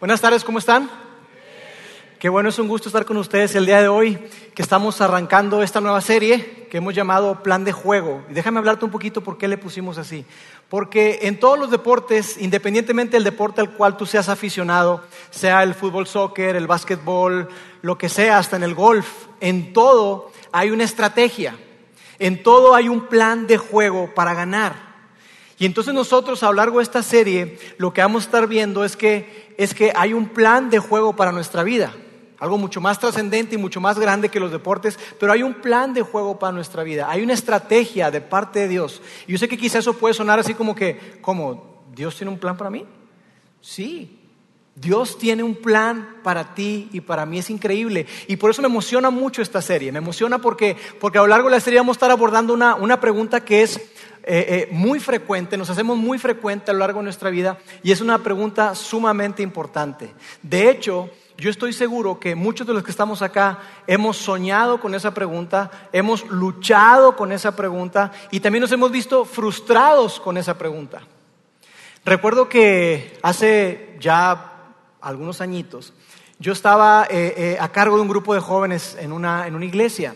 Buenas tardes, ¿cómo están? Qué bueno, es un gusto estar con ustedes el día de hoy, que estamos arrancando esta nueva serie que hemos llamado Plan de Juego. Y déjame hablarte un poquito por qué le pusimos así. Porque en todos los deportes, independientemente del deporte al cual tú seas aficionado, sea el fútbol, soccer, el básquetbol, lo que sea, hasta en el golf, en todo hay una estrategia. En todo hay un plan de juego para ganar. Y entonces nosotros a lo largo de esta serie lo que vamos a estar viendo es que, es que hay un plan de juego para nuestra vida. Algo mucho más trascendente y mucho más grande que los deportes, pero hay un plan de juego para nuestra vida. Hay una estrategia de parte de Dios. Y yo sé que quizás eso puede sonar así como que, ¿cómo? ¿Dios tiene un plan para mí? Sí, Dios tiene un plan para ti y para mí, es increíble. Y por eso me emociona mucho esta serie. Me emociona porque, porque a lo largo de la serie vamos a estar abordando una, una pregunta que es eh, eh, muy frecuente, nos hacemos muy frecuente a lo largo de nuestra vida y es una pregunta sumamente importante. De hecho, yo estoy seguro que muchos de los que estamos acá hemos soñado con esa pregunta, hemos luchado con esa pregunta y también nos hemos visto frustrados con esa pregunta. Recuerdo que hace ya algunos añitos, yo estaba eh, a cargo de un grupo de jóvenes en una, en una iglesia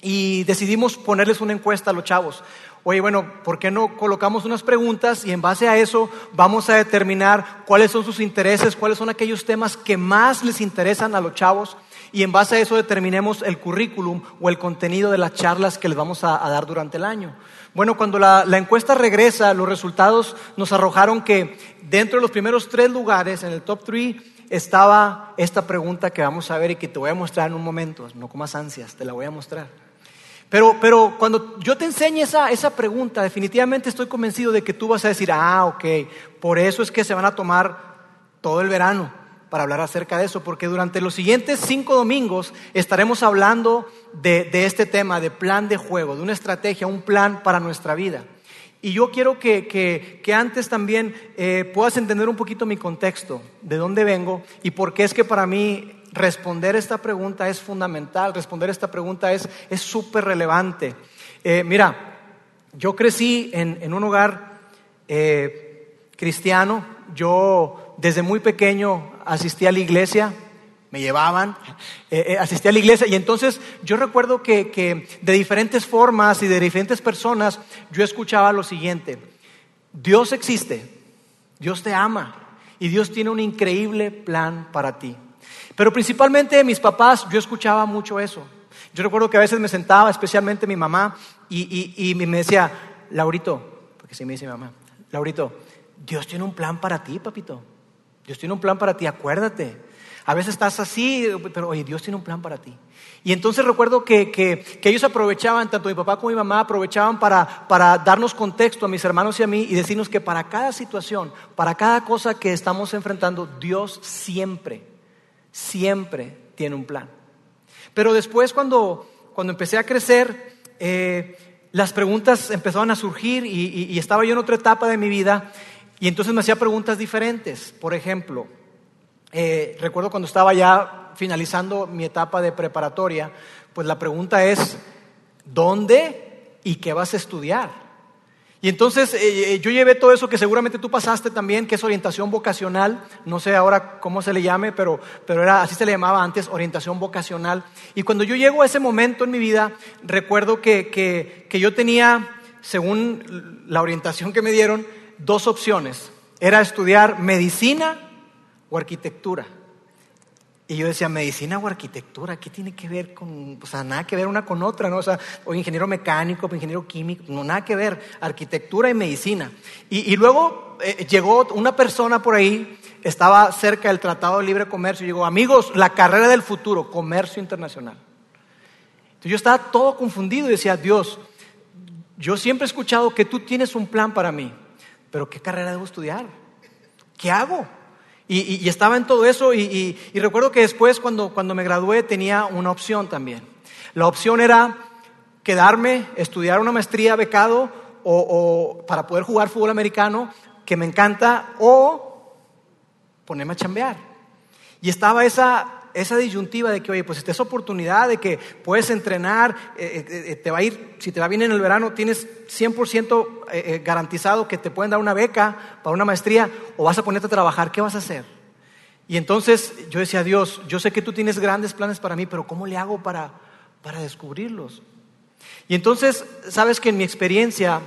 y decidimos ponerles una encuesta a los chavos oye, bueno, ¿por qué no colocamos unas preguntas y en base a eso vamos a determinar cuáles son sus intereses, cuáles son aquellos temas que más les interesan a los chavos y en base a eso determinemos el currículum o el contenido de las charlas que les vamos a, dar durante el año? Bueno, cuando la, la, encuesta regresa, los resultados nos arrojaron que dentro de los primeros tres lugares, en el top three, estaba esta pregunta que vamos a ver y que te voy a mostrar en un momento. No comas ansias, te la voy a mostrar. Pero, pero cuando yo te enseñe esa, esa pregunta, definitivamente estoy convencido de que tú vas a decir, ah, ok, por eso es que se van a tomar todo el verano para hablar acerca de eso, porque durante los siguientes cinco domingos estaremos hablando de, de este tema, de plan de juego, de una estrategia, un plan para nuestra vida. Y yo quiero que, que, antes también eh, puedas entender un poquito mi contexto, de dónde vengo y por qué es que para mí responder esta pregunta es fundamental, responder esta pregunta es súper relevante. Eh, mira, yo crecí en, un hogar eh, cristiano, yo desde muy pequeño asistí a la iglesia, me llevaban, eh, asistí a la iglesia y entonces yo recuerdo que, que de diferentes formas y de diferentes personas yo escuchaba lo siguiente, Dios existe, Dios te ama y Dios tiene un increíble plan para ti. Pero principalmente mis papás, yo escuchaba mucho eso. Yo recuerdo que a veces me sentaba, especialmente mi mamá, y, me decía, Laurito, porque sí me dice mi mamá, Laurito, Dios tiene un plan para ti, papito. Dios tiene un plan para ti, acuérdate. A veces estás así, pero oye, Dios tiene un plan para ti. Y entonces recuerdo que, que, ellos aprovechaban, tanto mi papá como mi mamá, aprovechaban para, para darnos contexto a mis hermanos y a mí y decirnos que para cada situación, para cada cosa que estamos enfrentando, Dios siempre siempre tiene un plan. Pero después cuando, cuando empecé a crecer, eh, las preguntas empezaban a surgir y, estaba yo en otra etapa de mi vida y entonces me hacía preguntas diferentes. Por ejemplo, eh, recuerdo cuando estaba ya finalizando mi etapa de preparatoria, pues la pregunta es, ¿dónde y qué vas a estudiar? Y entonces eh, eh, yo llevé todo eso que seguramente tú pasaste también, que es orientación vocacional, no sé ahora cómo se le llame, pero, pero era, así se le llamaba antes, orientación vocacional. Y cuando yo llego a ese momento en mi vida, recuerdo que, que, que yo tenía, según la orientación que me dieron, dos opciones. Era estudiar medicina o arquitectura. Y yo decía, medicina o arquitectura, ¿qué tiene que ver con, o sea, nada que ver una con otra, ¿no? O sea, o ingeniero mecánico, o ingeniero químico, no, nada que ver, arquitectura y medicina. Y, luego eh, llegó una persona por ahí, estaba cerca del Tratado de Libre Comercio, y llegó, amigos, la carrera del futuro, comercio internacional. Entonces yo estaba todo confundido y decía, Dios, yo siempre he escuchado que tú tienes un plan para mí, pero ¿qué carrera debo estudiar? ¿Qué hago? Y, estaba en todo eso y, recuerdo que después cuando, cuando me gradué tenía una opción también. La opción era quedarme, estudiar una maestría becado o, para poder jugar fútbol americano, que me encanta, o ponerme a chambear. Y estaba esa, esa disyuntiva de que, oye, pues esta es oportunidad de que puedes entrenar, eh, eh, eh, te va a ir, si te va bien en el verano, tienes 100% garantizado que te pueden dar una beca para una maestría o vas a ponerte a trabajar, ¿qué vas a hacer? Y entonces yo decía, Dios, yo sé que tú tienes grandes planes para mí, pero ¿cómo le hago para, para descubrirlos? Y entonces, sabes que en mi experiencia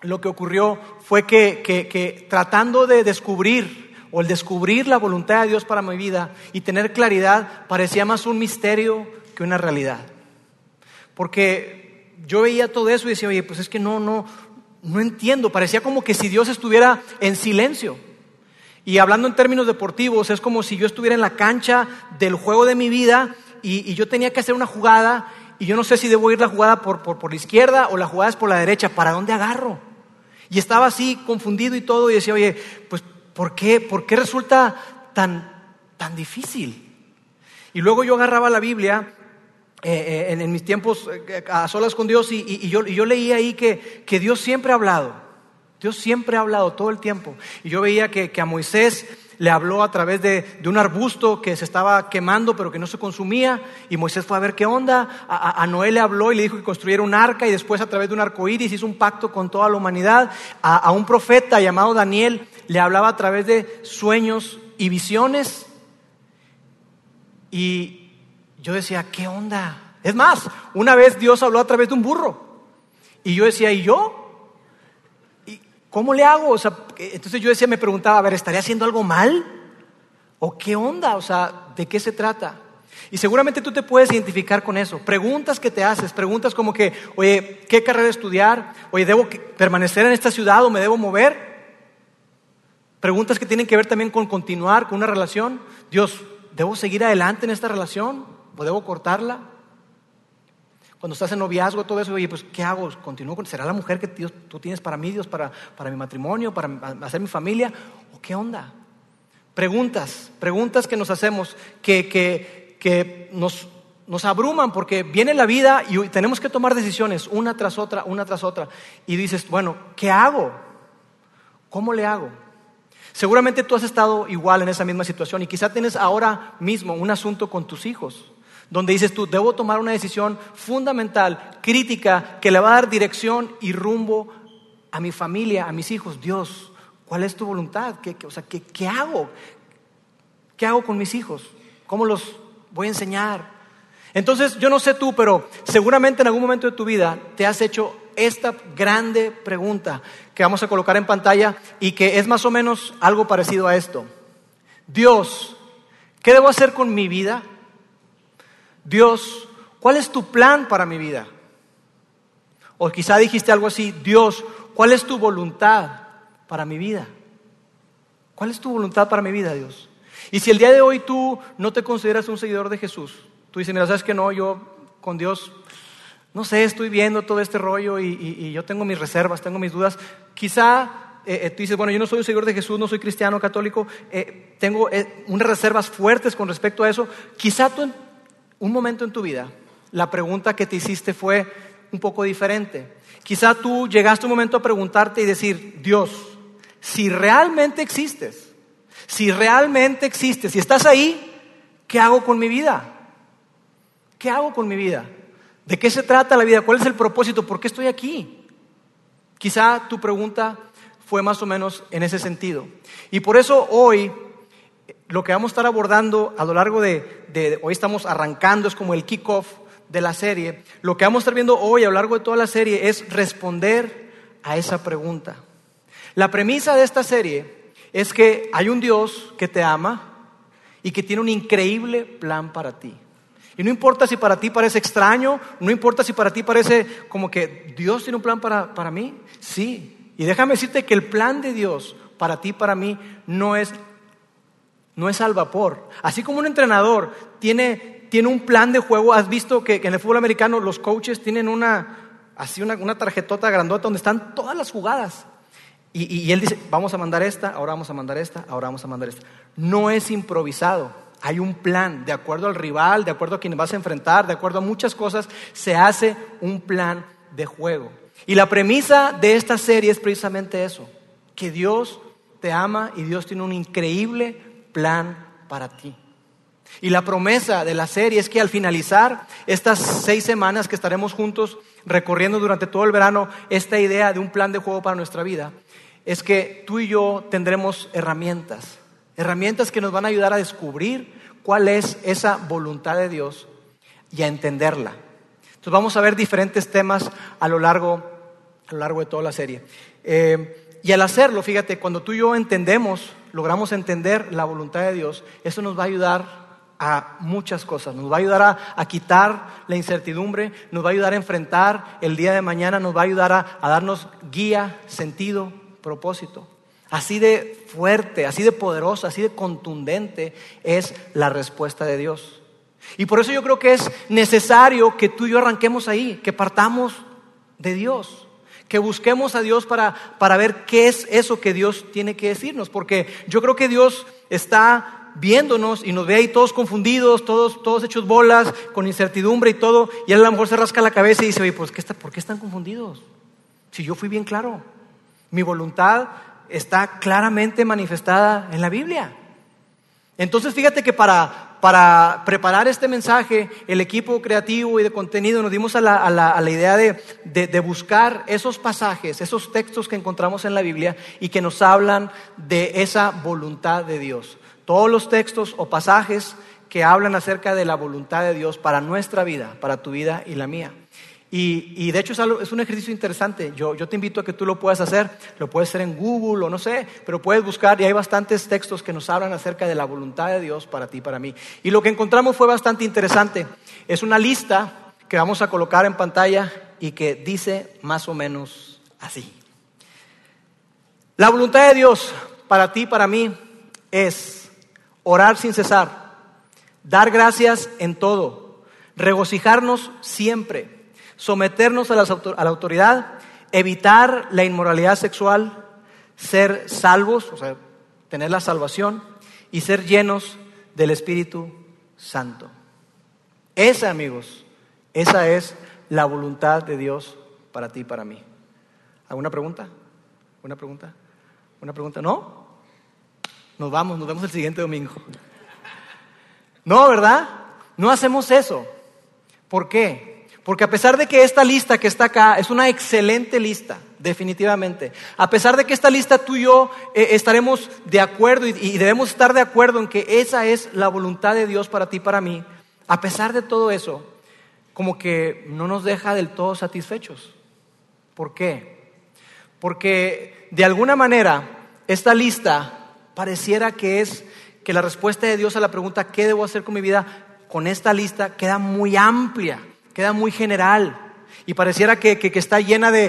lo que ocurrió fue que, que, tratando de descubrir o el descubrir la voluntad de Dios para mi vida y tener claridad parecía más un misterio que una realidad. Porque yo veía todo eso y decía, oye, pues es que no, no, no entiendo. Parecía como que si Dios estuviera en silencio. Y hablando en términos deportivos, es como si yo estuviera en la cancha del juego de mi vida y, yo tenía que hacer una jugada y yo no sé si debo ir la jugada por, por, la izquierda o la jugada es por la derecha. ¿Para dónde agarro? Y estaba así confundido y todo y decía, oye, pues ¿por qué, por qué resulta tan, tan difícil? Y luego yo agarraba la Biblia eh, eh, en, mis tiempos eh, a solas con Dios y, yo, yo, leía ahí que, que, Dios siempre ha hablado, Dios siempre ha hablado todo el tiempo. Y yo veía que, que a Moisés le habló a través de, un arbusto que se estaba quemando pero que no se consumía y Moisés fue a ver qué onda. A, a, Noé le habló y le dijo que construyera un arca y después a través de un arco iris hizo un pacto con toda la humanidad. A, a un profeta llamado Daniel le hablaba a través de sueños y visiones. Y, yo decía, ¿qué onda? Es más, una vez Dios habló a través de un burro. Y yo decía, ¿y yo? ¿Y ¿Cómo le hago? O sea, entonces yo decía, me preguntaba, a ver, ¿estaría haciendo algo mal? ¿O qué onda? O sea, ¿de qué se trata? Y seguramente tú te puedes identificar con eso. Preguntas que te haces, preguntas como que, oye, ¿qué carrera estudiar? Oye, ¿debo permanecer en esta ciudad o me debo mover? Preguntas que tienen que ver también con continuar con una relación. Dios, ¿debo seguir adelante en esta relación? ¿O debo cortarla? Cuando estás en noviazgo, todo eso, oye, pues, ¿qué hago? ¿Continúo con, será la mujer que Dios, tú tienes para mí, Dios, para, para mi matrimonio, para hacer mi familia? ¿O qué onda? Preguntas, preguntas que nos hacemos, que, que, que nos, nos abruman porque viene la vida y tenemos que tomar decisiones una tras otra, una tras otra. Y dices, bueno, ¿qué hago? ¿Cómo le hago? Seguramente tú has estado igual en esa misma situación y quizá tienes ahora mismo un asunto con tus hijos donde dices tú, debo tomar una decisión fundamental, crítica, que le va a dar dirección y rumbo a mi familia, a mis hijos. Dios, ¿cuál es tu voluntad? ¿Qué, o sea, ¿qué, hago? ¿Qué hago con mis hijos? ¿Cómo los voy a enseñar? Entonces, yo no sé tú, pero seguramente en algún momento de tu vida te has hecho esta grande pregunta que vamos a colocar en pantalla y que es más o menos algo parecido a esto. Dios, ¿qué debo hacer con mi vida? Dios, ¿cuál es tu plan para mi vida? O quizá dijiste algo así, Dios, ¿cuál es tu voluntad para mi vida? ¿Cuál es tu voluntad para mi vida, Dios? Y si el día de hoy tú no te consideras un seguidor de Jesús, tú dices, mira, sabes que no, yo con Dios, no sé, estoy viendo todo este rollo y, yo tengo mis reservas, tengo mis dudas, quizá eh, eh, tú dices, bueno, yo no soy un seguidor de Jesús, no soy cristiano, católico, eh, tengo unas reservas fuertes con respecto a eso, quizá tú un momento en tu vida, la pregunta que te hiciste fue un poco diferente. Quizá tú llegaste un momento a preguntarte y decir, Dios, si realmente existes, si realmente existes, si estás ahí, ¿qué hago con mi vida? ¿Qué hago con mi vida? ¿De qué se trata la vida? ¿Cuál es el propósito? ¿Por qué estoy aquí? Quizá tu pregunta fue más o menos en ese sentido. Y por eso hoy lo que vamos a estar abordando a lo largo de, hoy estamos arrancando, es como el kickoff de la serie. Lo que vamos a estar viendo hoy a lo largo de toda la serie es responder a esa pregunta. La premisa de esta serie es que hay un Dios que te ama y que tiene un increíble plan para ti. Y no importa si para ti parece extraño, no importa si para ti parece como que Dios tiene un plan para, para mí, sí. Y déjame decirte que el plan de Dios para ti, para mí, no es no es al vapor. Así como un entrenador tiene, tiene un plan de juego, has visto que, en el fútbol americano los coaches tienen una, así una, una tarjetota grandota donde están todas las jugadas. Y, y, él dice, vamos a mandar esta, ahora vamos a mandar esta, ahora vamos a mandar esta. No es improvisado, hay un plan, de acuerdo al rival, de acuerdo a quien vas a enfrentar, de acuerdo a muchas cosas, se hace un plan de juego. Y la premisa de esta serie es precisamente eso, que Dios te ama y Dios tiene un increíble plan para ti. Y la promesa de la serie es que al finalizar estas seis semanas que estaremos juntos recorriendo durante todo el verano esta idea de un plan de juego para nuestra vida, es que tú y yo tendremos herramientas, herramientas que nos van a ayudar a descubrir cuál es esa voluntad de Dios y a entenderla. Entonces vamos a ver diferentes temas a lo largo, a lo largo de toda la serie. Eh, y al hacerlo, fíjate, cuando tú y yo entendemos, logramos entender la voluntad de Dios, eso nos va a ayudar a muchas cosas. Nos va a ayudar a, quitar la incertidumbre, nos va a ayudar a enfrentar el día de mañana, nos va a ayudar a, a darnos guía, sentido, propósito. Así de fuerte, así de poderosa, así de contundente es la respuesta de Dios. Y por eso yo creo que es necesario que tú y yo arranquemos ahí, que partamos de Dios, que busquemos a Dios para, para ver qué es eso que Dios tiene que decirnos, porque yo creo que Dios está viéndonos y nos ve ahí todos confundidos, todos, todos hechos bolas, con incertidumbre y todo, y él a lo mejor se rasca la cabeza y dice, oye, pues, ¿qué está, ¿por qué están confundidos? Si yo fui bien claro, mi voluntad está claramente manifestada en la Biblia. Entonces fíjate que para, para preparar este mensaje, el equipo creativo y de contenido nos dimos a la, idea de, de, de, buscar esos pasajes, esos textos que encontramos en la Biblia y que nos hablan de esa voluntad de Dios. Todos los textos o pasajes que hablan acerca de la voluntad de Dios para nuestra vida, para tu vida y la mía. Y, de hecho es, un ejercicio interesante. Yo, yo, te invito a que tú lo puedas hacer. Lo puedes hacer en Google o no sé, pero puedes buscar y hay bastantes textos que nos hablan acerca de la voluntad de Dios para ti y para mí. Y lo que encontramos fue bastante interesante. Es una lista que vamos a colocar en pantalla y que dice más o menos así. La voluntad de Dios para ti y para mí es orar sin cesar, dar gracias en todo, regocijarnos siempre someternos a, la autoridad, evitar la inmoralidad sexual, ser salvos, o sea, tener la salvación y ser llenos del Espíritu Santo. Esa, amigos, esa es la voluntad de Dios para ti y para mí. ¿Alguna pregunta? ¿Una pregunta? ¿Una pregunta? ¿No? Nos vamos, nos vemos el siguiente domingo. No, ¿verdad? No hacemos eso. ¿Por qué? Porque a pesar de que esta lista que está acá es una excelente lista, definitivamente, a pesar de que esta lista tú y yo eh, estaremos de acuerdo y, y, debemos estar de acuerdo en que esa es la voluntad de Dios para ti y para mí, a pesar de todo eso, como que no nos deja del todo satisfechos. ¿Por qué? Porque de alguna manera esta lista pareciera que es que la respuesta de Dios a la pregunta ¿qué debo hacer con mi vida? con esta lista queda muy amplia queda muy general y pareciera que, está llena de,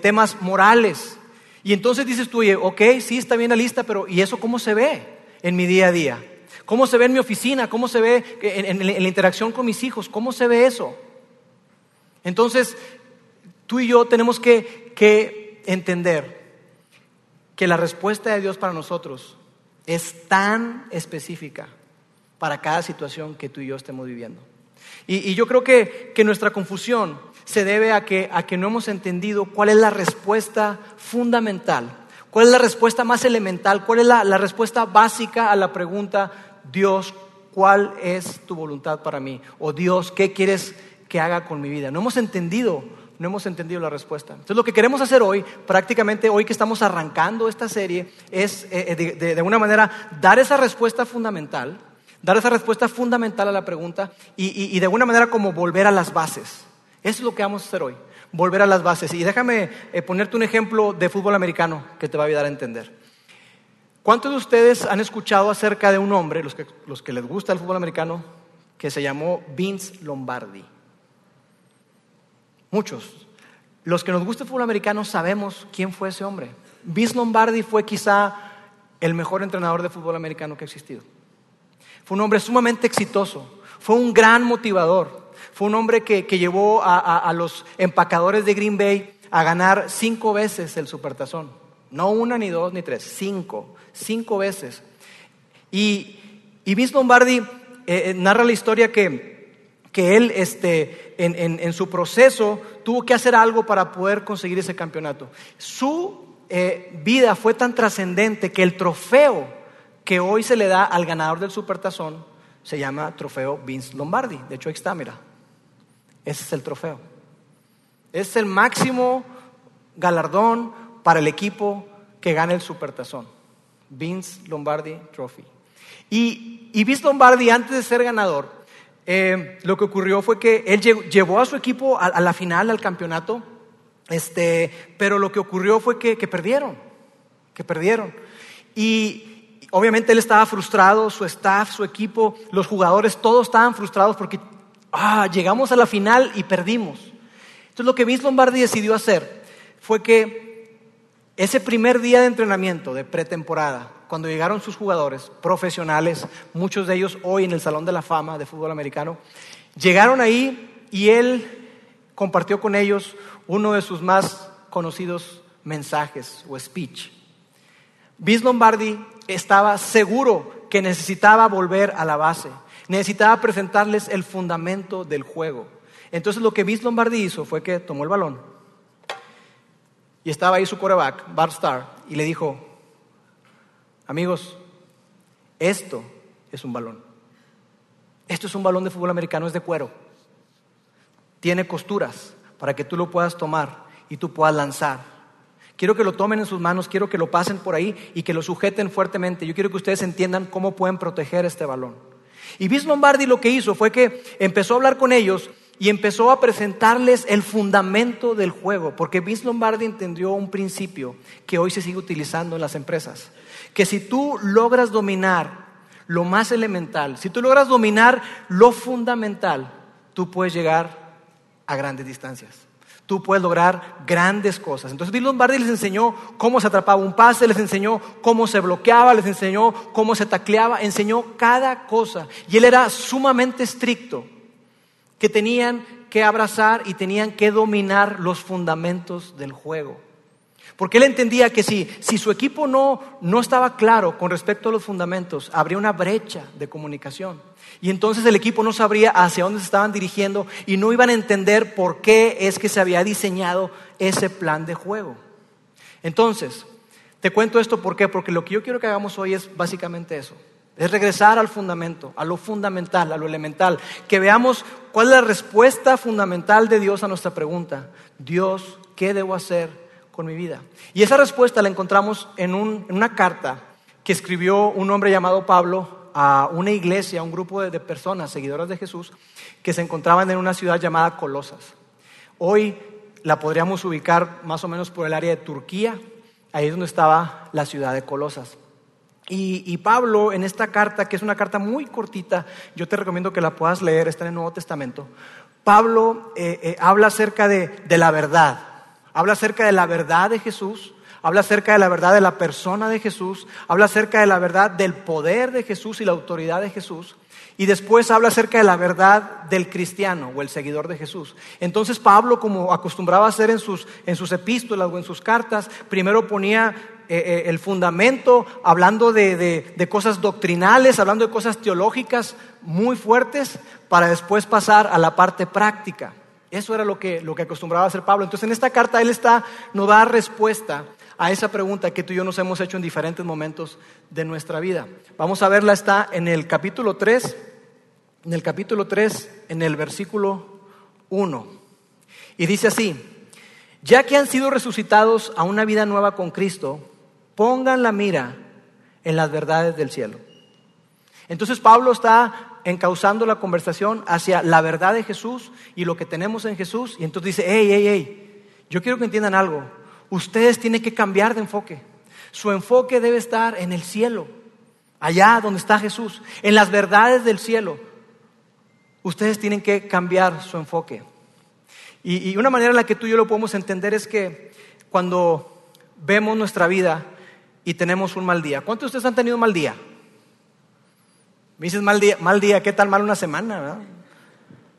temas morales. Y entonces dices tú, oye, ok, sí, está bien la lista, pero ¿y eso cómo se ve en mi día a día? ¿Cómo se ve en mi oficina? ¿Cómo se ve en, la interacción con mis hijos? ¿Cómo se ve eso? Entonces, tú y yo tenemos que, que entender que la respuesta de Dios para nosotros es tan específica para cada situación que tú y yo estemos viviendo. Y, yo creo que, nuestra confusión se debe a que, no hemos entendido cuál es la respuesta fundamental, cuál es la respuesta más elemental, cuál es la, respuesta básica a la pregunta, Dios, ¿cuál es tu voluntad para mí? O Dios, ¿qué quieres que haga con mi vida? No hemos entendido no hemos entendido la respuesta. Entonces lo que queremos hacer hoy, prácticamente hoy que estamos arrancando esta serie, es eh, de, de, de, alguna manera dar esa respuesta fundamental dar esa respuesta fundamental a la pregunta y, de alguna manera como volver a las bases. Eso es lo que vamos a hacer hoy, volver a las bases. Y déjame eh, ponerte un ejemplo de fútbol americano que te va a ayudar a entender. ¿Cuántos de ustedes han escuchado acerca de un hombre, los que, los que les gusta el fútbol americano, que se llamó Vince Lombardi? Muchos. Los que nos gusta el fútbol americano sabemos quién fue ese hombre. Vince Lombardi fue quizá el mejor entrenador de fútbol americano que ha existido. Fue un hombre sumamente exitoso, fue un gran motivador, fue un hombre que, llevó a, los empacadores de Green Bay a ganar cinco veces el supertazón. No una, ni dos, ni tres, cinco, cinco veces. Y, y Vince Lombardi eh, eh, narra la historia que, que él este, en, en, su proceso tuvo que hacer algo para poder conseguir ese campeonato. Su eh, vida fue tan trascendente que el trofeo que hoy se le da al ganador del supertazón se llama trofeo Vince Lombardi. De hecho, ahí está, mira. Ese es el trofeo. Es el máximo galardón para el equipo que gane el supertazón. Vince Lombardi Trophy. Y, y Vince Lombardi, antes de ser ganador, eh, lo que ocurrió fue que él llevó a su equipo a, la final, al campeonato, este, pero lo que ocurrió fue que, que perdieron, que perdieron. Y obviamente él estaba frustrado, su staff, su equipo, los jugadores, todos estaban frustrados porque ah, llegamos a la final y perdimos. Entonces lo que Vince Lombardi decidió hacer fue que ese primer día de entrenamiento, de pretemporada, cuando llegaron sus jugadores profesionales, muchos de ellos hoy en el Salón de la Fama de Fútbol Americano, llegaron ahí y él compartió con ellos uno de sus más conocidos mensajes o speech. Vince Lombardi estaba seguro que necesitaba volver a la base, necesitaba presentarles el fundamento del juego. Entonces lo que Vince Lombardi hizo fue que tomó el balón y estaba ahí su coreback, Bart Starr, y le dijo, Amigos, esto es un balón. Esto es un balón de fútbol americano, es de cuero. Tiene costuras para que tú lo puedas tomar y tú puedas lanzar. Quiero que lo tomen en sus manos, quiero que lo pasen por ahí y que lo sujeten fuertemente. Yo quiero que ustedes entiendan cómo pueden proteger este balón. Y Vince Lombardi lo que hizo fue que empezó a hablar con ellos y empezó a presentarles el fundamento del juego, porque Vince Lombardi entendió un principio que hoy se sigue utilizando en las empresas que si tú logras dominar lo más elemental, si tú logras dominar lo fundamental, tú puedes llegar a grandes distancias. Tú puedes lograr grandes cosas. Entonces Bill Lombardi les enseñó cómo se atrapaba un pase, les enseñó cómo se bloqueaba, les enseñó cómo se tacleaba, enseñó cada cosa. Y él era sumamente estricto, que tenían que abrazar y tenían que dominar los fundamentos del juego. Porque él entendía que si, si su equipo no, no estaba claro con respecto a los fundamentos, habría una brecha de comunicación. Y entonces el equipo no sabría hacia dónde se estaban dirigiendo y no iban a entender por qué es que se había diseñado ese plan de juego. Entonces, te cuento esto ¿por qué? porque lo que yo quiero que hagamos hoy es básicamente eso. Es regresar al fundamento, a lo fundamental, a lo elemental. Que veamos cuál es la respuesta fundamental de Dios a nuestra pregunta. Dios, ¿qué debo hacer con mi vida? Y esa respuesta la encontramos en, una carta que escribió un hombre llamado Pablo a una iglesia, a un grupo de, personas, seguidoras de Jesús, que se encontraban en una ciudad llamada Colosas. Hoy la podríamos ubicar más o menos por el área de Turquía, ahí es donde estaba la ciudad de Colosas. Y, Pablo en esta carta, que es una carta muy cortita, yo te recomiendo que la puedas leer, está en el Nuevo Testamento, Pablo eh, eh, habla acerca de, de la verdad, Habla acerca de la verdad de Jesús, habla acerca de la verdad de la persona de Jesús, habla acerca de la verdad del poder de Jesús y la autoridad de Jesús. Y después habla acerca de la verdad del cristiano o el seguidor de Jesús. Entonces Pablo, como acostumbraba a hacer en sus, en sus epístolas o en sus cartas, primero ponía eh, eh, el fundamento hablando de, de cosas doctrinales, hablando de cosas teológicas muy fuertes, para después pasar a la parte práctica. Eso era lo que, lo que acostumbraba a hacer Pablo. Entonces en esta carta él está, nos da respuesta a esa pregunta que tú y yo nos hemos hecho en diferentes momentos de nuestra vida. Vamos a verla, está en el capítulo 3, en el capítulo 3, en el versículo 1. Y dice así, ya que han sido resucitados a una vida nueva con Cristo, pongan la mira en las verdades del cielo. Entonces Pablo está encauzando la conversación hacia la verdad de Jesús y lo que tenemos en Jesús. Y entonces dice, hey, hey, hey, yo quiero que entiendan algo. Ustedes tienen que cambiar de enfoque. Su enfoque debe estar en el cielo, allá donde está Jesús, en las verdades del cielo. Ustedes tienen que cambiar su enfoque. Y, una manera en la que tú y yo lo podemos entender es que cuando vemos nuestra vida y tenemos un mal día, ¿cuántos de ustedes han tenido un mal día? Me dices mal día, mal día, ¿qué tal mal una semana? ¿verdad?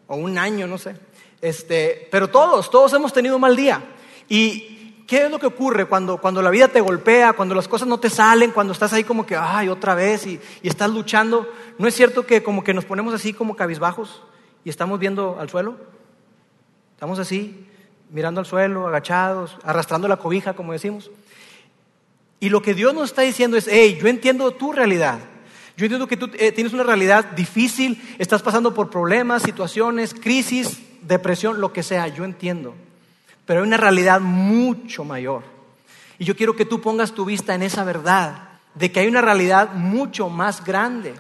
O un año, no sé. Este, pero todos, todos hemos tenido un mal día. ¿Y qué es lo que ocurre cuando, cuando la vida te golpea, cuando las cosas no te salen, cuando estás ahí como que, ay, otra vez y, y estás luchando? ¿No es cierto que como que nos ponemos así como cabizbajos y estamos viendo al suelo? Estamos así, mirando al suelo, agachados, arrastrando la cobija, como decimos. Y lo que Dios nos está diciendo es, hey, yo entiendo tu realidad. Yo entiendo que tú eh, tienes una realidad difícil, estás pasando por problemas, situaciones, crisis, depresión, lo que sea, yo entiendo. Pero hay una realidad mucho mayor. Y yo quiero que tú pongas tu vista en esa verdad de que hay una realidad mucho más grande.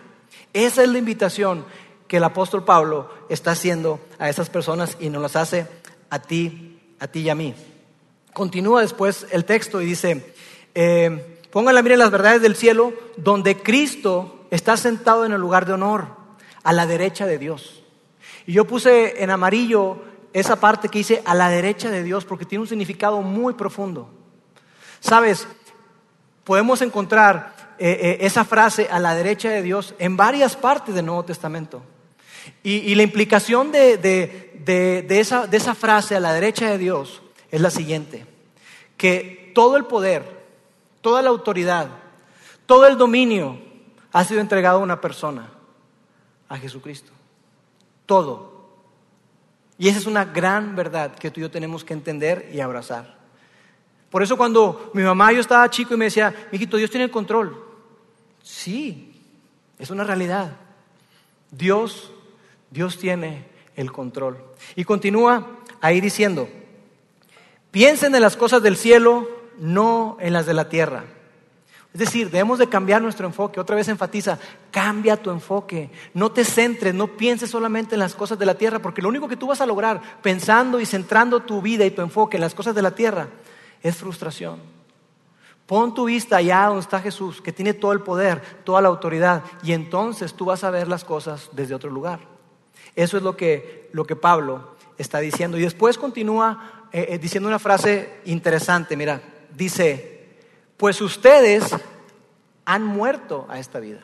Esa es la invitación que el apóstol Pablo está haciendo a esas personas y nos las hace a ti, a ti y a mí. Continúa después el texto y dice, eh, pongan la en las verdades del cielo, donde Cristo está sentado en el lugar de honor, a la derecha de Dios. Y yo puse en amarillo esa parte que dice a la derecha de Dios, porque tiene un significado muy profundo. Sabes, podemos encontrar eh, eh, esa frase a la derecha de Dios en varias partes del Nuevo Testamento. Y, la implicación de, esa, de esa frase a la derecha de Dios es la siguiente, que todo el poder, toda la autoridad, todo el dominio ha sido entregado a una persona, a Jesucristo. Todo. Y esa es una gran verdad que tú y yo tenemos que entender y abrazar. Por eso cuando mi mamá yo estaba chico y me decía, hijito, Dios tiene el control. Sí, es una realidad. Dios, Dios tiene el control. Y continúa ahí diciendo, piensen en las cosas del cielo, no en las de la tierra. Es decir, debemos de cambiar nuestro enfoque. Otra vez enfatiza, cambia tu enfoque. No te centres, no pienses solamente en las cosas de la tierra, porque lo único que tú vas a lograr pensando y centrando tu vida y tu enfoque en las cosas de la tierra es frustración. Pon tu vista allá donde está Jesús, que tiene todo el poder, toda la autoridad, y entonces tú vas a ver las cosas desde otro lugar. Eso es lo que, lo que Pablo está diciendo. Y después continúa eh, eh, diciendo una frase interesante, mira, dice, pues ustedes han muerto a esta vida.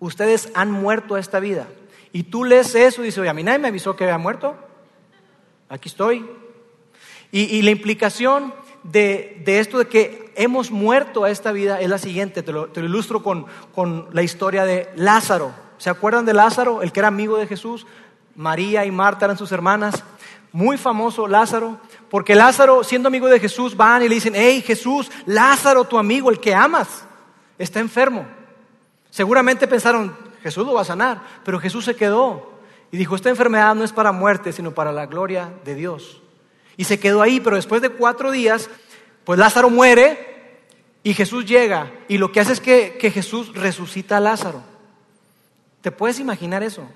Ustedes han muerto a esta vida. Y tú lees eso y dices, oye, a mí nadie me avisó que había muerto. Aquí estoy. Y, la implicación de, esto de que hemos muerto a esta vida es la siguiente. Te lo, ilustro con, con la historia de Lázaro. ¿Se acuerdan de Lázaro, el que era amigo de Jesús? María y Marta eran sus hermanas. Muy famoso Lázaro. Porque Lázaro, siendo amigo de Jesús, van y le dicen, hey Jesús, Lázaro, tu amigo, el que amas, está enfermo. Seguramente pensaron, Jesús lo va a sanar, pero Jesús se quedó y dijo, esta enfermedad no es para muerte, sino para la gloria de Dios. Y se quedó ahí, pero después de cuatro días, pues Lázaro muere y Jesús llega y lo que hace es que, que Jesús resucita a Lázaro. ¿Te puedes imaginar eso?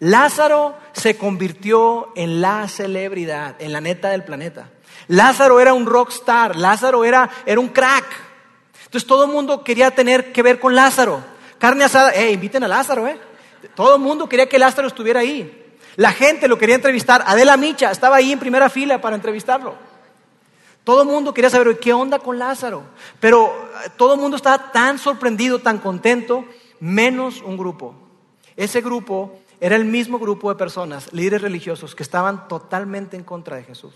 Lázaro se convirtió en la celebridad, en la neta del planeta. Lázaro era un rockstar, Lázaro era, era un crack. Entonces todo el mundo quería tener que ver con Lázaro. Carne asada, eh, inviten a Lázaro, eh. Todo el mundo quería que Lázaro estuviera ahí. La gente lo quería entrevistar. Adela Micha estaba ahí en primera fila para entrevistarlo. Todo el mundo quería saber qué onda con Lázaro. Pero eh, todo el mundo estaba tan sorprendido, tan contento, menos un grupo. Ese grupo era el mismo grupo de personas, líderes religiosos, que estaban totalmente en contra de Jesús.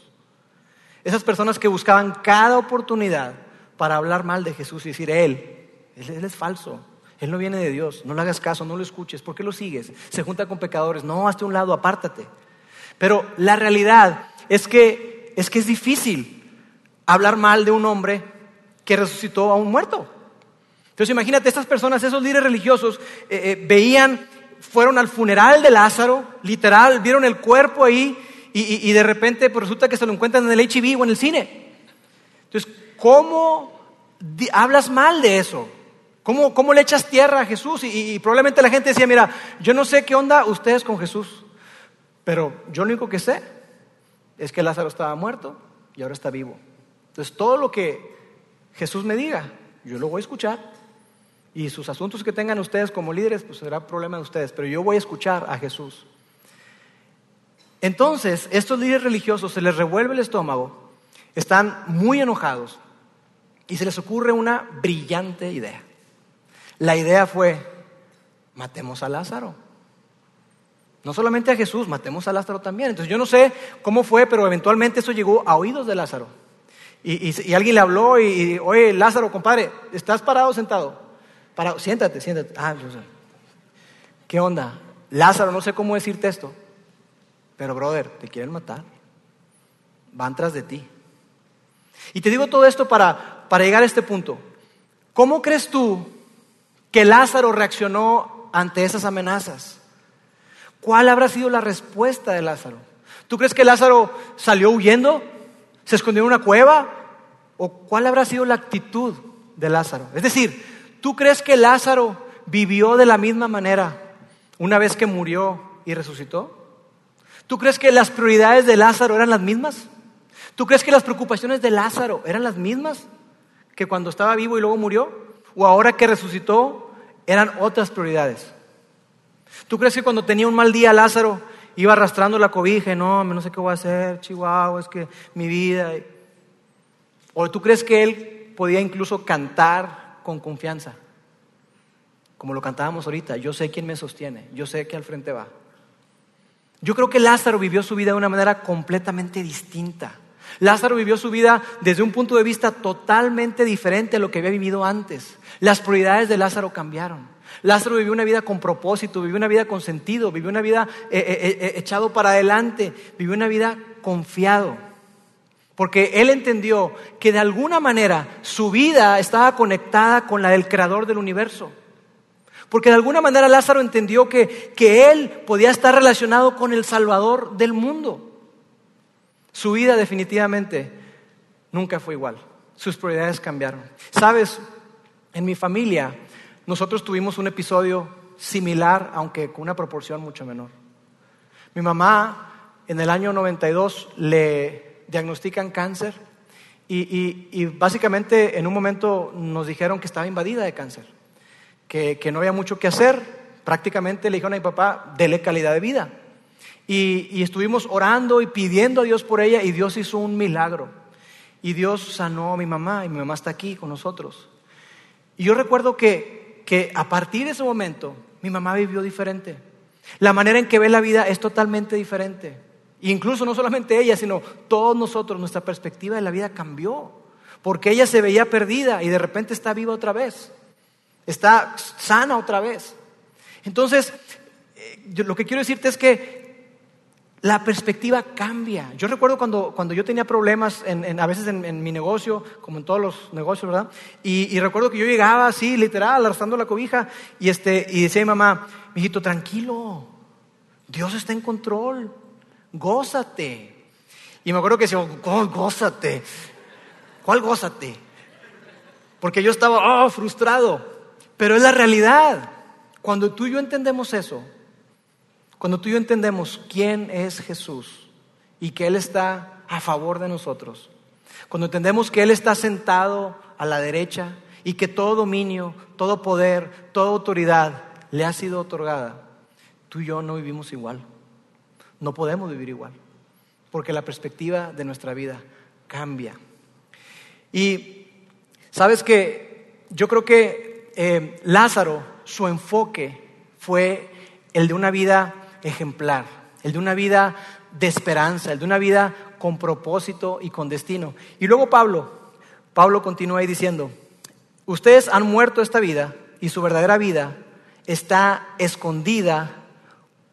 Esas personas que buscaban cada oportunidad para hablar mal de Jesús y decir, Él, Él, es falso, Él no viene de Dios, no le hagas caso, no lo escuches, ¿por qué lo sigues? Se junta con pecadores, no, hazte un lado, apártate. Pero la realidad es que es, que es difícil hablar mal de un hombre que resucitó a un muerto. Entonces imagínate, estas personas, esos líderes religiosos, eh, eh, veían fueron al funeral de Lázaro, literal, vieron el cuerpo ahí y, de repente pues, resulta que se lo encuentran en el HIV o en el cine. Entonces, ¿cómo hablas mal de eso? ¿Cómo, ¿Cómo, le echas tierra a Jesús? Y, probablemente la gente decía, mira, yo no sé qué onda ustedes con Jesús, pero yo lo único que sé es que Lázaro estaba muerto y ahora está vivo. Entonces, todo lo que Jesús me diga, yo lo voy a escuchar y sus asuntos que tengan ustedes como líderes, pues será problema de ustedes, pero yo voy a escuchar a Jesús. Entonces, estos líderes religiosos se les revuelve el estómago, están muy enojados y se les ocurre una brillante idea. La idea fue, matemos a Lázaro. No solamente a Jesús, matemos a Lázaro también. Entonces yo no sé cómo fue, pero eventualmente eso llegó a oídos de Lázaro. Y, alguien le habló y, y, oye, Lázaro, compadre, ¿estás parado o sentado? Para, siéntate, siéntate. Ah, ¿Qué onda? Lázaro, no sé cómo decirte esto, pero brother, te quieren matar. Van tras de ti. Y te digo todo esto para, para llegar a este punto. ¿Cómo crees tú que Lázaro reaccionó ante esas amenazas? ¿Cuál habrá sido la respuesta de Lázaro? ¿Tú crees que Lázaro salió huyendo? ¿Se escondió en una cueva? ¿O cuál habrá sido la actitud de Lázaro. Es decir, ¿tú crees que Lázaro vivió de la misma manera una vez que murió y resucitó? ¿Tú crees que las prioridades de Lázaro eran las mismas? ¿Tú crees que las preocupaciones de Lázaro eran las mismas que cuando estaba vivo y luego murió? ¿O ahora que resucitó eran otras prioridades? ¿Tú crees que cuando tenía un mal día Lázaro iba arrastrando la cobija no, no sé qué voy a hacer, Chihuahua, es que mi vida... ¿O tú crees que él podía incluso cantar con confianza? Como lo cantábamos ahorita, yo sé quién me sostiene, yo sé que al frente va. Yo creo que Lázaro vivió su vida de una manera completamente distinta. Lázaro vivió su vida desde un punto de vista totalmente diferente a lo que había vivido antes. Las prioridades de Lázaro cambiaron. Lázaro vivió una vida con propósito, vivió una vida con sentido, vivió una vida eh, eh, eh, echado para adelante, vivió una vida confiado. Porque él entendió que de alguna manera su vida estaba conectada con la del creador del universo. Porque de alguna manera Lázaro entendió que, que él podía estar relacionado con el Salvador del mundo. Su vida definitivamente nunca fue igual. Sus prioridades cambiaron. Sabes, en mi familia nosotros tuvimos un episodio similar, aunque con una proporción mucho menor. Mi mamá en el año 92 le diagnostican cáncer y, básicamente en un momento nos dijeron que estaba invadida de cáncer, que, no había mucho que hacer. Prácticamente le dijeron a mi papá, dele calidad de vida. Y, estuvimos orando y pidiendo a Dios por ella y Dios hizo un milagro. Y Dios sanó a mi mamá y mi mamá está aquí con nosotros. Y yo recuerdo que a partir de ese momento mi mamá vivió diferente. La manera en que ve la vida es totalmente diferente. Incluso no solamente ella, sino todos nosotros, nuestra perspectiva de la vida cambió. Porque ella se veía perdida y de repente está viva otra vez. Está sana otra vez. Entonces, eh, lo que quiero decirte es que la perspectiva cambia. Yo recuerdo cuando, cuando yo tenía problemas, a veces en, mi negocio, como en todos los negocios, ¿verdad? Y, recuerdo que yo llegaba así, literal, arrastrando la cobija, y, este, y decía mi mamá, hijito, tranquilo, Dios está en control, gózate. Y me acuerdo que decía, oh, gózate. ¿Cuál gózate? Porque yo estaba, oh, frustrado. Pero es la realidad. Cuando tú y yo entendemos eso, cuando tú y yo entendemos quién es Jesús y que Él está a favor de nosotros, cuando entendemos que Él está sentado a la derecha y que todo dominio, todo poder, toda autoridad le ha sido otorgada, tú y yo no vivimos igual. No podemos vivir igual, porque la perspectiva de nuestra vida cambia. Y sabes que yo creo que eh, Lázaro, su enfoque fue el de una vida ejemplar, el de una vida de esperanza, el de una vida con propósito y con destino. Y luego Pablo, Pablo continúa ahí diciendo, ustedes han muerto esta vida y su verdadera vida está escondida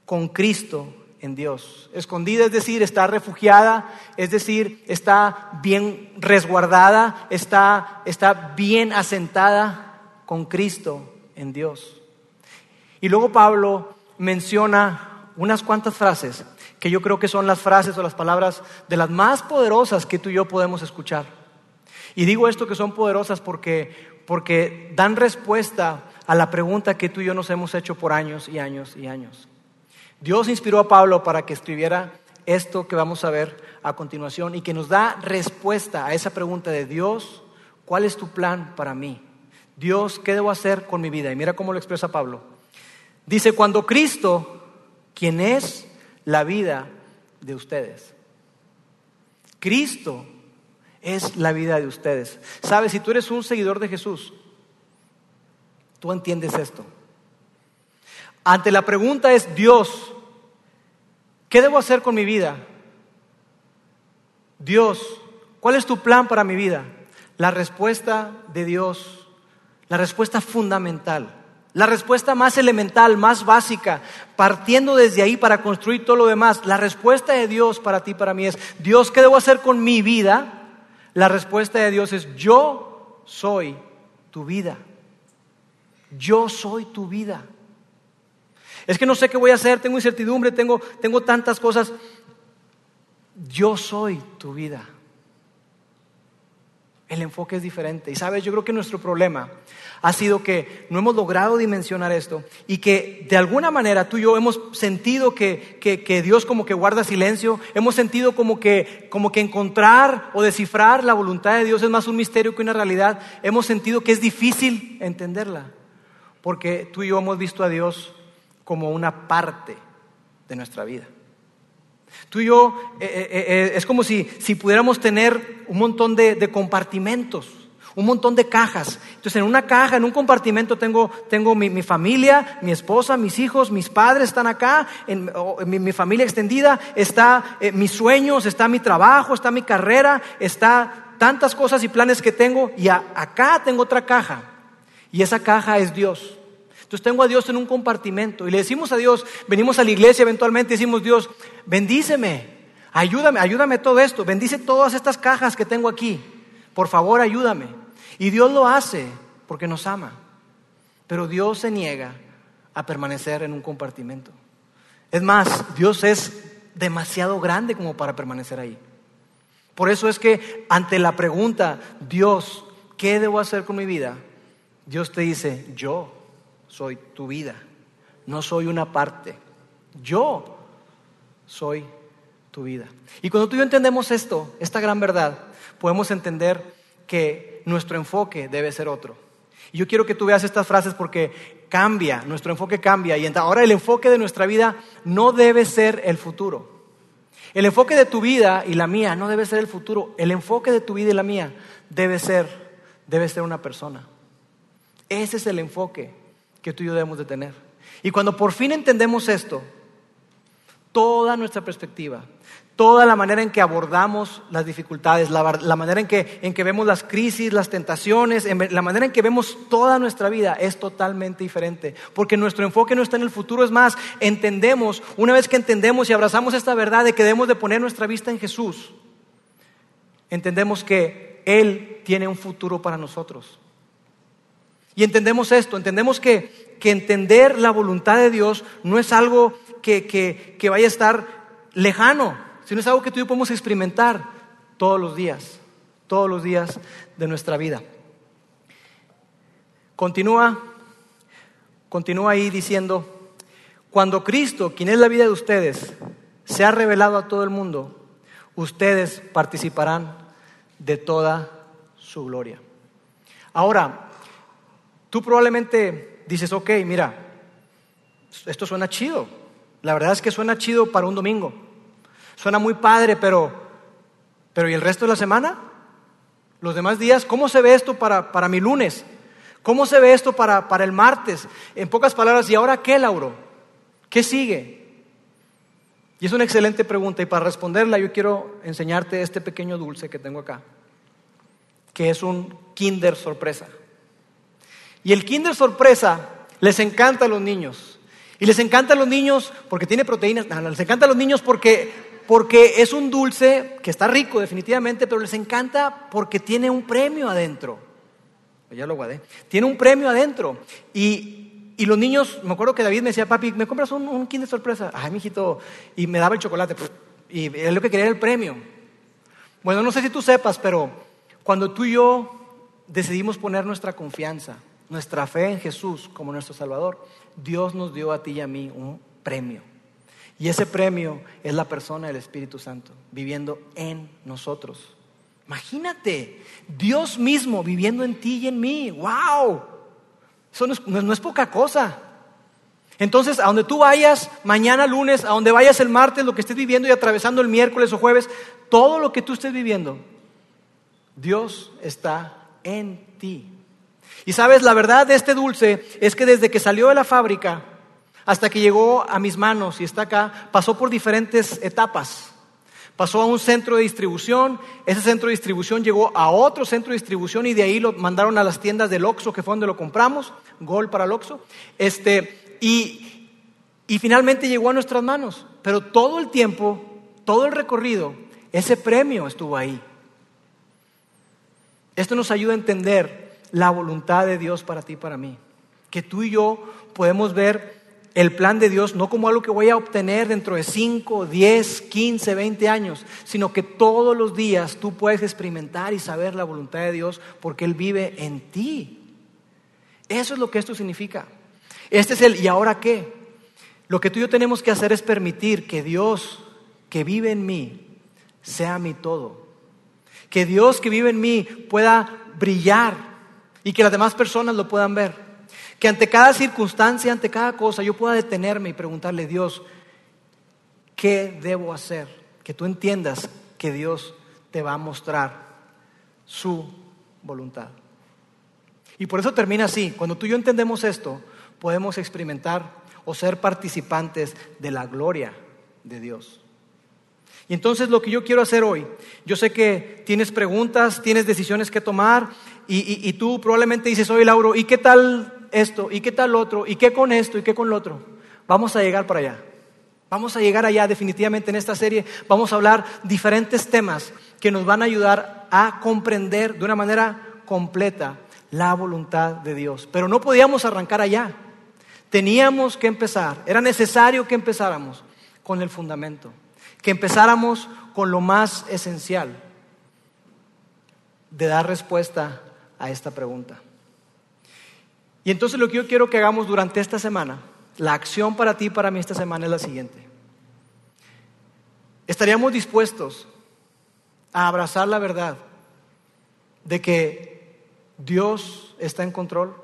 con Cristo en Dios. Escondida es decir, está refugiada, es decir, está bien resguardada, está, está bien asentada con Cristo en Dios. Y luego Pablo menciona unas cuantas frases que yo creo que son las frases o las palabras de las más poderosas que tú y yo podemos escuchar. Y digo esto que son poderosas porque, porque dan respuesta a la pregunta que tú y yo nos hemos hecho por años y años y años. Dios inspiró a Pablo para que escribiera esto que vamos a ver a continuación y que nos da respuesta a esa pregunta de Dios, ¿cuál es tu plan para mí? Dios, ¿qué debo hacer con mi vida? Y mira cómo lo expresa Pablo. Dice, cuando Cristo quien es la vida de ustedes. Cristo es la vida de ustedes. Sabes, si tú eres un seguidor de Jesús, tú entiendes esto. Ante la pregunta es, Dios, ¿qué debo hacer con mi vida? Dios, ¿cuál es tu plan para mi vida? La respuesta de Dios, la respuesta fundamental la respuesta más elemental, más básica, partiendo desde ahí para construir todo lo demás, la respuesta de Dios para ti, para mí es, Dios, ¿qué debo hacer con mi vida? La respuesta de Dios es, yo soy tu vida. Yo soy tu vida. Es que no sé qué voy a hacer, tengo incertidumbre, tengo, tengo tantas cosas. Yo soy tu vida. El enfoque es diferente. Y sabes, yo creo que nuestro problema ha sido que no hemos logrado dimensionar esto y que de alguna manera tú y yo hemos sentido que, que, Dios como que guarda silencio, hemos sentido como que, como que encontrar o descifrar la voluntad de Dios es más un misterio que una realidad, hemos sentido que es difícil entenderla, porque tú y yo hemos visto a Dios como una parte de nuestra vida. Tú y yo eh, eh, eh, es como si, si, pudiéramos tener un montón de, compartimentos, un montón de cajas. Entonces en una caja, en un compartimento tengo, tengo mi, familia, mi esposa, mis hijos, mis padres están acá, en, mi, familia extendida, está mis sueños, está mi trabajo, está mi carrera, está tantas cosas y planes que tengo y acá tengo otra caja. Y esa caja es Dios. Entonces tengo a Dios en un compartimento y le decimos a Dios, venimos a la iglesia eventualmente decimos, Dios, bendíceme, ayúdame, ayúdame todo esto, bendice todas estas cajas que tengo aquí, por favor ayúdame. Y Dios lo hace porque nos ama, pero Dios se niega a permanecer en un compartimento. Es más, Dios es demasiado grande como para permanecer ahí. Por eso es que ante la pregunta, Dios, ¿qué debo hacer con mi vida? Dios te dice, yo soy tu vida, no soy una parte, yo soy tu vida. Y cuando tú y yo entendemos esto, esta gran verdad, podemos entender que nuestro enfoque debe ser otro. Y yo quiero que tú veas estas frases porque cambia, nuestro enfoque cambia. Y ahora el enfoque de nuestra vida no debe ser el futuro. El enfoque de tu vida y la mía no debe ser el futuro. El enfoque de tu vida y la mía debe ser, debe ser una persona. Ese es el enfoque que tú y yo debemos de tener. Y cuando por fin entendemos esto, toda nuestra perspectiva, toda la manera en que abordamos las dificultades, la, manera en que, en que, vemos las crisis, las tentaciones, la manera en que vemos toda nuestra vida es totalmente diferente. Porque nuestro enfoque no está en el futuro, es más, entendemos, una vez que entendemos y abrazamos esta verdad de que debemos de poner nuestra vista en Jesús, entendemos que Él tiene un futuro para nosotros. Y entendemos esto, entendemos que, que entender la voluntad de Dios no es algo que, que, vaya a estar lejano, sino es algo que tú y yo podemos experimentar todos los días, todos los días de nuestra vida. Continúa, continúa ahí diciendo, cuando Cristo, quien es la vida de ustedes, se ha revelado a todo el mundo, ustedes participarán de toda su gloria. Ahora, Tú probablemente dices, ok, mira, esto suena chido. La verdad es que suena chido para un domingo. Suena muy padre, pero, pero ¿y el resto de la semana? Los demás días, ¿cómo se ve esto para, para mi lunes? ¿Cómo se ve esto para, para el martes? En pocas palabras, ¿y ahora qué, Lauro? ¿Qué sigue? Y es una excelente pregunta y para responderla yo quiero enseñarte este pequeño dulce que tengo acá, que es un Kinder sorpresa. Y el Kinder sorpresa les encanta a los niños. Y les encanta a los niños porque tiene proteínas. No, les encanta a los niños porque, porque es un dulce que está rico definitivamente, pero les encanta porque tiene un premio adentro. Ya lo guardé. Tiene un premio adentro. Y, y los niños, me acuerdo que David me decía, papi, ¿me compras un, Kinder sorpresa? Ay, mijito. Y me daba el chocolate. Y es lo que quería el premio. Bueno, no sé si tú sepas, pero cuando tú y yo decidimos poner nuestra confianza nuestra fe en Jesús como nuestro Salvador, Dios nos dio a ti y a mí un premio. Y ese premio es la persona del Espíritu Santo viviendo en nosotros. Imagínate, Dios mismo viviendo en ti y en mí. ¡Wow! Eso no es, no es poca cosa. Entonces, a donde tú vayas mañana lunes, a donde vayas el martes, lo que estés viviendo y atravesando el miércoles o jueves, todo lo que tú estés viviendo, Dios está en ti. Y sabes, la verdad de este dulce es que desde que salió de la fábrica hasta que llegó a mis manos y está acá, pasó por diferentes etapas. Pasó a un centro de distribución, ese centro de distribución llegó a otro centro de distribución y de ahí lo mandaron a las tiendas del Oxxo, que fue donde lo compramos, Gol para el Oxxo. Este, y, y finalmente llegó a nuestras manos. Pero todo el tiempo, todo el recorrido, ese premio estuvo ahí. Esto nos ayuda a entender la voluntad de Dios para ti y para mí. Que tú y yo podemos ver el plan de Dios no como algo que voy a obtener dentro de 5, 10, 15, 20 años, sino que todos los días tú puedes experimentar y saber la voluntad de Dios porque Él vive en ti. Eso es lo que esto significa. Este es el ¿y ahora qué? Lo que tú y yo tenemos que hacer es permitir que Dios que vive en mí sea mi todo. Que Dios que vive en mí pueda brillar y que las demás personas lo puedan ver. Que ante cada circunstancia, ante cada cosa, yo pueda detenerme y preguntarle, Dios, ¿qué debo hacer? Que tú entiendas que Dios te va a mostrar su voluntad. Y por eso termina así. Cuando tú y yo entendemos esto, podemos experimentar o ser participantes de la gloria de Dios. Y entonces lo que yo quiero hacer hoy, yo sé que tienes preguntas, tienes decisiones que tomar y, tú probablemente dices, oye Lauro, ¿y qué tal esto, y qué tal otro, y qué con esto, y qué con lo otro. Vamos a llegar para allá. Vamos a llegar allá definitivamente en esta serie. Vamos a hablar diferentes temas que nos van a ayudar a comprender de una manera completa la voluntad de Dios. Pero no podíamos arrancar allá. Teníamos que empezar, era necesario que empezáramos con el fundamento, que empezáramos con lo más esencial de dar respuesta a esta pregunta. Y entonces lo que yo quiero que hagamos durante esta semana, la acción para ti y para mí esta semana es la siguiente. ¿Estaríamos dispuestos a abrazar la verdad de que Dios está en control?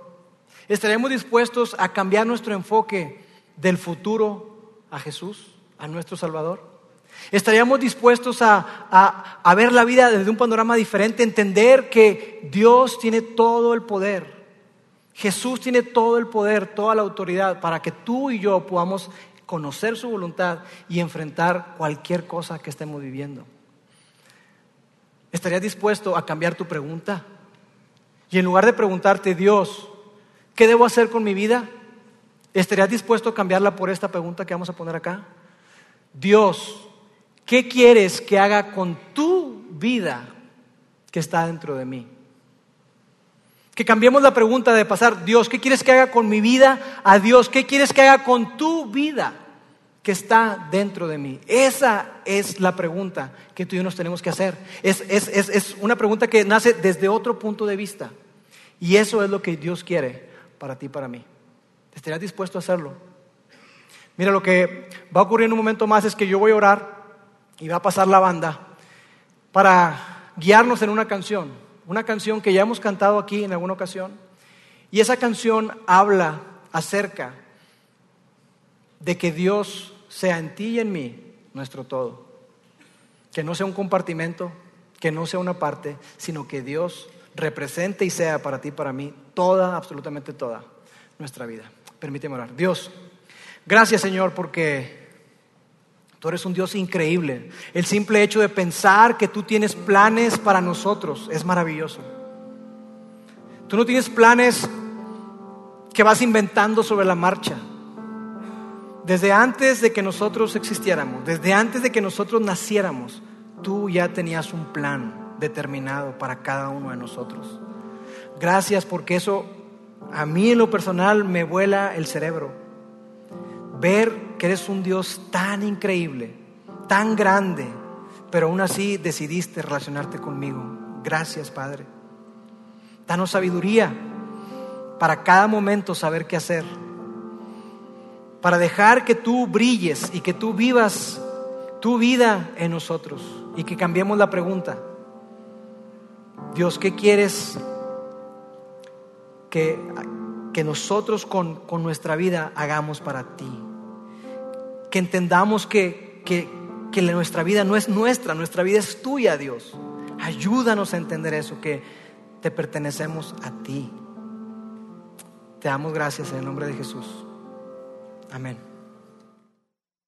¿Estaríamos dispuestos a cambiar nuestro enfoque del futuro a Jesús, a nuestro Salvador? ¿Estaríamos dispuestos a, a ver la vida desde un panorama diferente, entender que Dios tiene todo el poder Jesús tiene todo el poder, toda la autoridad para que tú y yo podamos conocer su voluntad y enfrentar cualquier cosa que estemos viviendo. ¿Estarías dispuesto a cambiar tu pregunta? Y en lugar de preguntarte, Dios, ¿qué debo hacer con mi vida? ¿Estarías dispuesto a cambiarla por esta pregunta que vamos a poner acá? Dios, ¿qué quieres que haga con tu vida que está dentro de mí? Que cambiemos la pregunta de pasar, Dios, ¿qué quieres que haga con mi vida? A Dios, ¿qué quieres que haga con tu vida que está dentro de mí? Esa es la pregunta que tú y yo nos tenemos que hacer. Es, es una pregunta que nace desde otro punto de vista. Y eso es lo que Dios quiere para ti y para mí. ¿Estarías dispuesto a hacerlo? Mira, lo que va a ocurrir en un momento más es que yo voy a orar y va a pasar la banda para guiarnos en una canción una canción que ya hemos cantado aquí en alguna ocasión. Y esa canción habla acerca de que Dios sea en ti y en mí nuestro todo. Que no sea un compartimento, que no sea una parte, sino que Dios represente y sea para ti y para mí toda, absolutamente toda nuestra vida. Permíteme orar. Dios, gracias Señor porque Tú eres un Dios increíble. El simple hecho de pensar que tú tienes planes para nosotros es maravilloso. Tú no tienes planes que vas inventando sobre la marcha. Desde antes de que nosotros existiéramos, desde antes de que nosotros naciéramos, tú ya tenías un plan determinado para cada uno de nosotros. Gracias porque eso a mí en lo personal me vuela el cerebro ver que eres un Dios tan increíble, tan grande, pero aún así decidiste relacionarte conmigo. Gracias, Padre. Danos sabiduría para cada momento saber qué hacer, para dejar que tú brilles y que tú vivas tu vida en nosotros y que cambiemos la pregunta. Dios, ¿qué quieres que, nosotros con nuestra vida hagamos para ti? Que entendamos que, que, que nuestra vida no es nuestra, nuestra vida es tuya, Dios. Ayúdanos a entender eso, que te pertenecemos a ti. Te damos gracias en el nombre de Jesús. Amén.